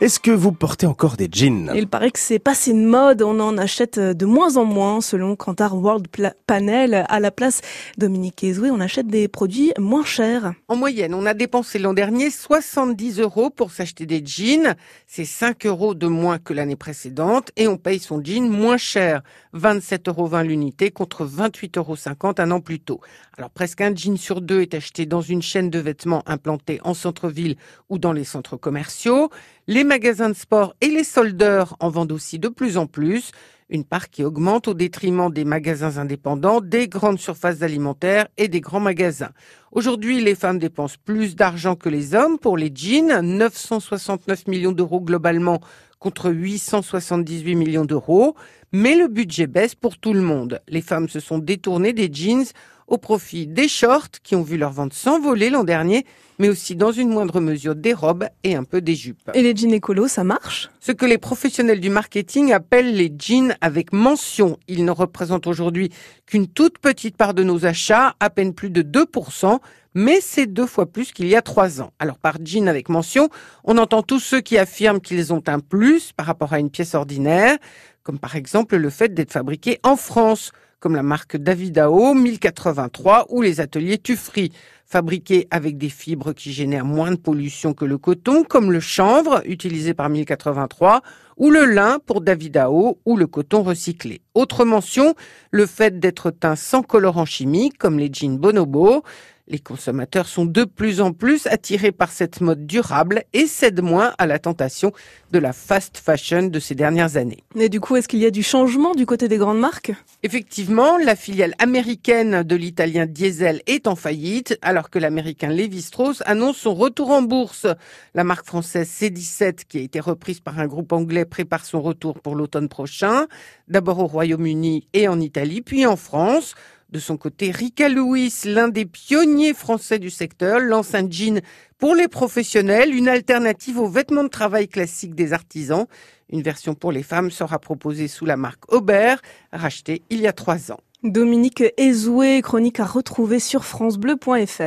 Est-ce que vous portez encore des jeans? Il paraît que c'est passé de mode, on en achète de moins en moins selon Kantar World Panel. À la place, Dominique Ezoué, on achète des produits moins chers. En moyenne, on a dépensé l'an dernier 70 euros pour s'acheter des jeans. C'est 5 euros de moins que l'année précédente et on paye son jean moins cher, 27,20 euros l'unité contre 28,50 euros un an plus tôt. Alors presque un jean sur deux est acheté dans une chaîne de vêtements implantée en centre-ville ou dans les centres commerciaux. Les magasins de sport et les soldeurs en vendent aussi de plus en plus. Une part qui augmente au détriment des magasins indépendants, des grandes surfaces alimentaires et des grands magasins. Aujourd'hui, les femmes dépensent plus d'argent que les hommes pour les jeans, 969 millions d'euros globalement contre 878 millions d'euros. Mais le budget baisse pour tout le monde. Les femmes se sont détournées des jeans au profit des shorts qui ont vu leur vente s'envoler l'an dernier, mais aussi dans une moindre mesure des robes et un peu des jupes. Et les gynécolos, ça marche? Ce que les professionnels du marketing appellent les jeans avec mention. Ils ne représentent aujourd'hui qu'une toute petite part de nos achats, à peine plus de 2%, mais c'est deux fois plus qu'il y a trois ans. Alors par jean avec mention, on entend tous ceux qui affirment qu'ils ont un plus par rapport à une pièce ordinaire, comme par exemple le fait d'être fabriqué en France comme la marque Davidao 1083 ou les ateliers Tuffry, fabriqués avec des fibres qui génèrent moins de pollution que le coton, comme le chanvre utilisé par 1083 ou le lin pour Davidao ou le coton recyclé. Autre mention, le fait d'être teint sans colorant chimique, comme les jeans Bonobo, les consommateurs sont de plus en plus attirés par cette mode durable et cèdent moins à la tentation de la fast fashion de ces dernières années. Et du coup, est-ce qu'il y a du changement du côté des grandes marques? Effectivement, la filiale américaine de l'italien Diesel est en faillite, alors que l'américain Levi-Strauss annonce son retour en bourse. La marque française C17, qui a été reprise par un groupe anglais, prépare son retour pour l'automne prochain, d'abord au Royaume-Uni et en Italie, puis en France. De son côté, Rika Lewis, l'un des pionniers français du secteur, lance un jean pour les professionnels, une alternative aux vêtements de travail classiques des artisans. Une version pour les femmes sera proposée sous la marque Aubert, rachetée il y a trois ans. Dominique Ezoué, chronique à retrouver sur francebleu.fr.